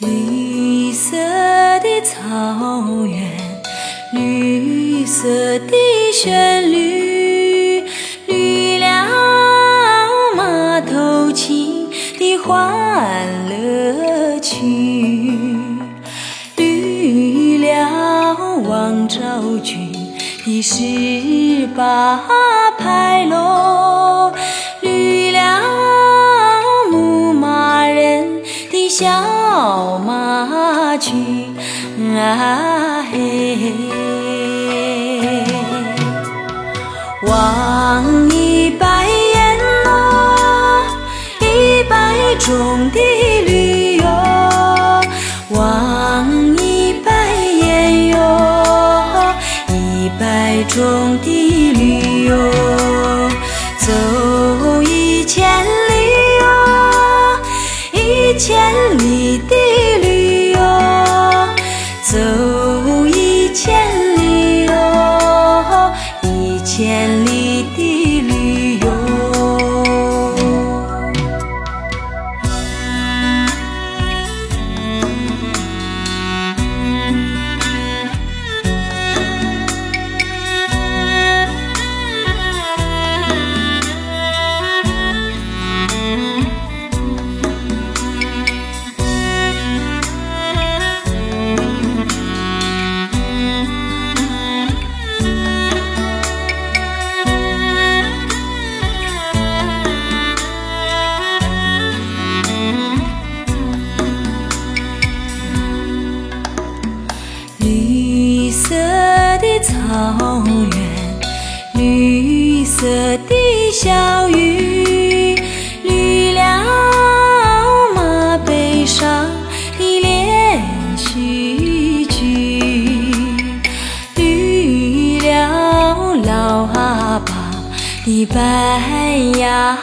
绿色的草原，绿色的旋律，绿了马头琴的欢乐曲，绿了王昭君的十八拍龙，绿了牧马人的小中的绿哟，草原，绿色的小雨，绿了马背上的连续剧，绿了老阿爸的白杨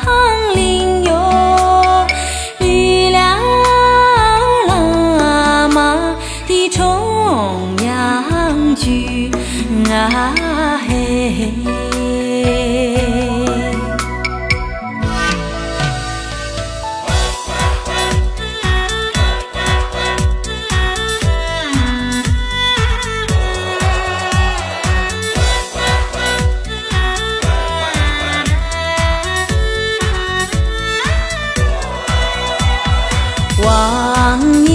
林哟，绿了喇嘛的重阳。句啊嘿。望